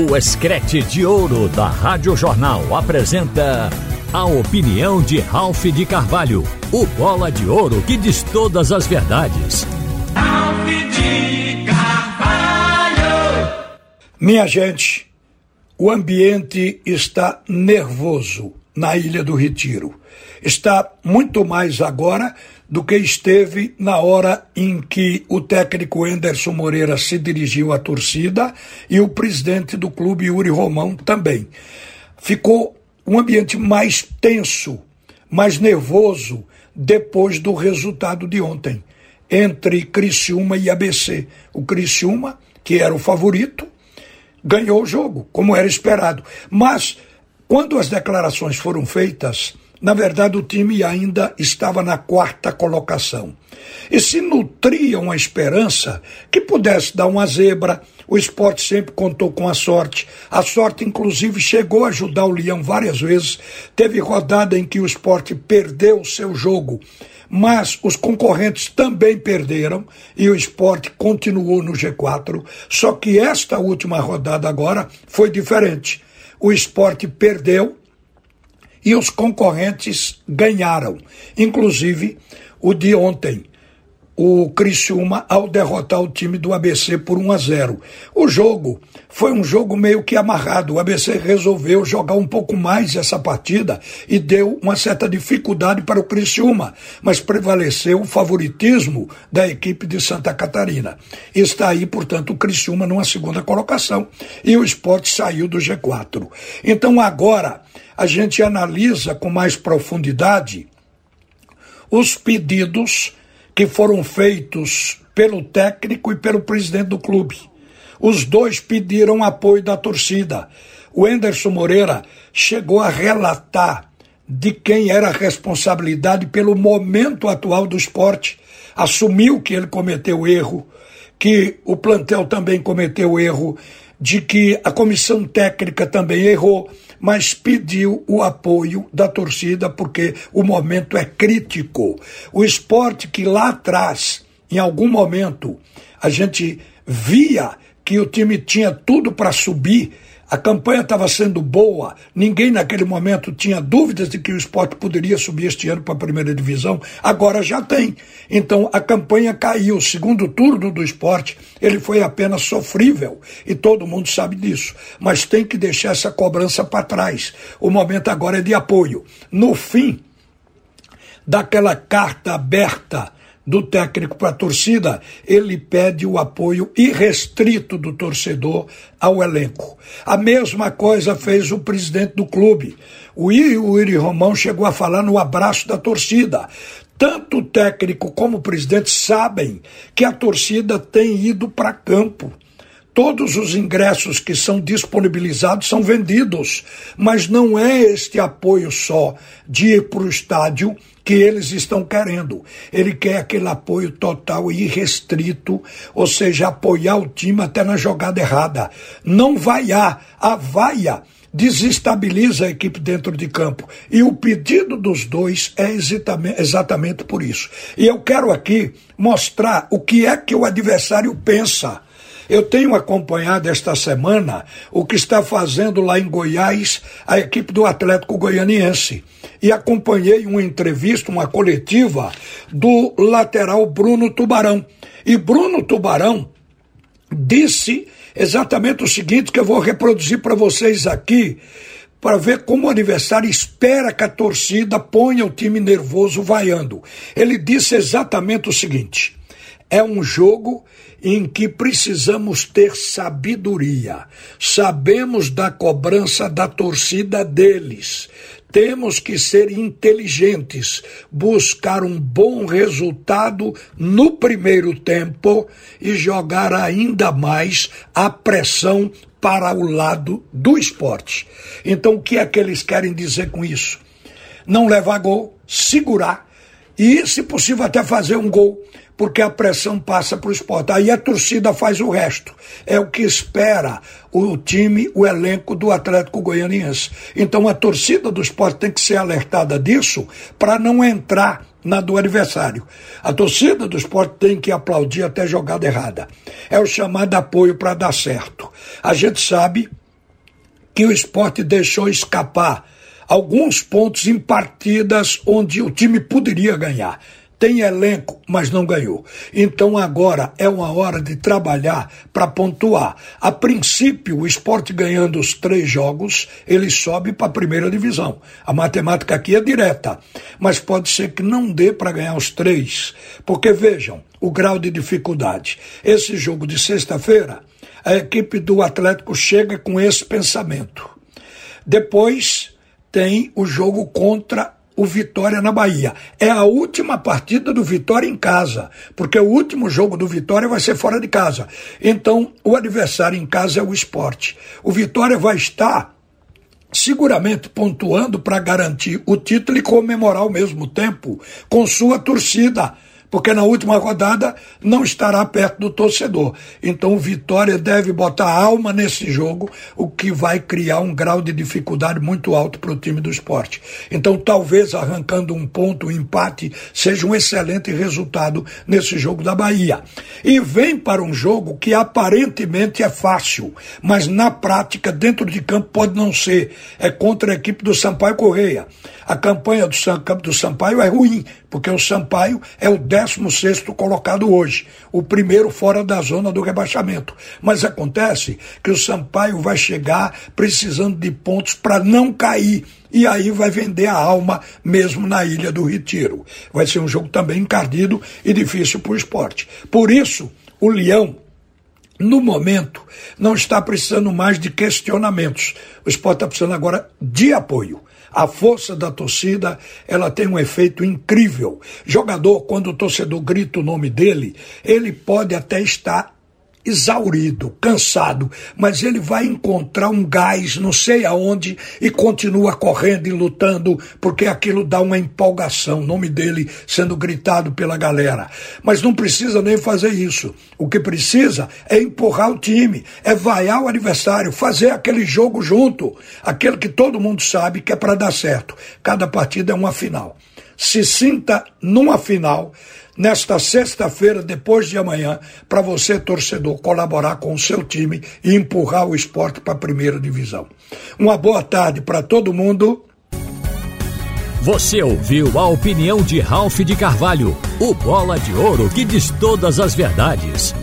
O Escrete de Ouro da Rádio Jornal apresenta a opinião de Ralph de Carvalho, o bola de ouro que diz todas as verdades. Ralph de Carvalho! Minha gente, o ambiente está nervoso na Ilha do Retiro. Está muito mais agora do que esteve na hora em que o técnico Enderson Moreira se dirigiu à torcida e o presidente do clube, Yuri Romão, também. Ficou um ambiente mais tenso, mais nervoso depois do resultado de ontem entre Criciúma e ABC. O Criciúma, que era o favorito, ganhou o jogo, como era esperado. Mas quando as declarações foram feitas, na verdade, o time ainda estava na quarta colocação. E se nutria uma esperança que pudesse dar uma zebra. O esporte sempre contou com a sorte. A sorte, inclusive, chegou a ajudar o Leão várias vezes. Teve rodada em que o esporte perdeu o seu jogo, mas os concorrentes também perderam e o esporte continuou no G4. Só que esta última rodada agora foi diferente. O esporte perdeu e os concorrentes ganharam, inclusive o de ontem, o Criciúma ao derrotar o time do ABC por 1 a 0. O jogo foi um jogo meio que amarrado. O ABC resolveu jogar um pouco mais essa partida e deu uma certa dificuldade para o Criciúma, mas prevaleceu o favoritismo da equipe de Santa Catarina. Está aí, portanto, o Criciúma numa segunda colocação e o esporte saiu do G4. Então agora a gente analisa com mais profundidade os pedidos que foram feitos pelo técnico e pelo presidente do clube. Os dois pediram apoio da torcida. O Enderson Moreira chegou a relatar de quem era a responsabilidade pelo momento atual do esporte. Assumiu que ele cometeu erro, que o plantel também cometeu erro, de que a comissão técnica também errou, mas pediu o apoio da torcida porque o momento é crítico. O esporte que lá atrás, em algum momento, a gente via que o time tinha tudo para subir a campanha estava sendo boa, ninguém naquele momento tinha dúvidas de que o esporte poderia subir este ano para a primeira divisão, agora já tem. Então a campanha caiu. O segundo turno do esporte, ele foi apenas sofrível e todo mundo sabe disso. Mas tem que deixar essa cobrança para trás. O momento agora é de apoio. No fim daquela carta aberta do técnico para a torcida, ele pede o apoio irrestrito do torcedor ao elenco. A mesma coisa fez o presidente do clube. O Yuri Romão chegou a falar no abraço da torcida. Tanto o técnico como o presidente sabem que a torcida tem ido para campo. Todos os ingressos que são disponibilizados são vendidos, mas não é este apoio só de ir para o estádio que eles estão querendo. Ele quer aquele apoio total e irrestrito, ou seja, apoiar o time até na jogada errada. Não vaiar, a vaia desestabiliza a equipe dentro de campo. E o pedido dos dois é exatamente por isso. E eu quero aqui mostrar o que é que o adversário pensa eu tenho acompanhado esta semana o que está fazendo lá em Goiás a equipe do Atlético Goianiense. E acompanhei uma entrevista, uma coletiva do lateral Bruno Tubarão. E Bruno Tubarão disse exatamente o seguinte que eu vou reproduzir para vocês aqui para ver como o adversário espera que a torcida ponha o time nervoso vaiando. Ele disse exatamente o seguinte: é um jogo em que precisamos ter sabedoria. Sabemos da cobrança da torcida deles. Temos que ser inteligentes, buscar um bom resultado no primeiro tempo e jogar ainda mais a pressão para o lado do esporte. Então, o que é que eles querem dizer com isso? Não levar gol, segurar e, se possível, até fazer um gol porque a pressão passa para o esporte. Aí a torcida faz o resto. É o que espera o time, o elenco do Atlético Goianiense. Então a torcida do esporte tem que ser alertada disso para não entrar na do adversário. A torcida do esporte tem que aplaudir até jogada errada. É o chamado apoio para dar certo. A gente sabe que o esporte deixou escapar alguns pontos em partidas onde o time poderia ganhar tem elenco, mas não ganhou. Então agora é uma hora de trabalhar para pontuar. A princípio, o esporte ganhando os três jogos, ele sobe para a primeira divisão. A matemática aqui é direta, mas pode ser que não dê para ganhar os três, porque vejam o grau de dificuldade. Esse jogo de sexta-feira, a equipe do Atlético chega com esse pensamento. Depois tem o jogo contra o Vitória na Bahia. É a última partida do Vitória em casa, porque o último jogo do Vitória vai ser fora de casa. Então, o adversário em casa é o esporte. O Vitória vai estar seguramente pontuando para garantir o título e comemorar ao mesmo tempo com sua torcida porque na última rodada não estará perto do torcedor. Então o Vitória deve botar alma nesse jogo, o que vai criar um grau de dificuldade muito alto para o time do esporte. Então talvez arrancando um ponto, um empate, seja um excelente resultado nesse jogo da Bahia. E vem para um jogo que aparentemente é fácil, mas na prática, dentro de campo, pode não ser. É contra a equipe do Sampaio Correia. A campanha do, do Sampaio é ruim, porque o Sampaio é o 16 colocado hoje, o primeiro fora da zona do rebaixamento. Mas acontece que o Sampaio vai chegar precisando de pontos para não cair. E aí vai vender a alma mesmo na Ilha do Retiro. Vai ser um jogo também encardido e difícil para o esporte. Por isso, o Leão no momento, não está precisando mais de questionamentos. O esporte está precisando agora de apoio. A força da torcida, ela tem um efeito incrível. Jogador, quando o torcedor grita o nome dele, ele pode até estar exaurido, cansado, mas ele vai encontrar um gás, não sei aonde, e continua correndo e lutando, porque aquilo dá uma empolgação, nome dele sendo gritado pela galera. Mas não precisa nem fazer isso. O que precisa é empurrar o time, é vaiar o adversário, fazer aquele jogo junto, aquele que todo mundo sabe que é para dar certo. Cada partida é uma final. Se sinta numa final nesta sexta-feira, depois de amanhã, para você, torcedor, colaborar com o seu time e empurrar o esporte para a primeira divisão. Uma boa tarde para todo mundo. Você ouviu a opinião de Ralph de Carvalho, o bola de ouro que diz todas as verdades.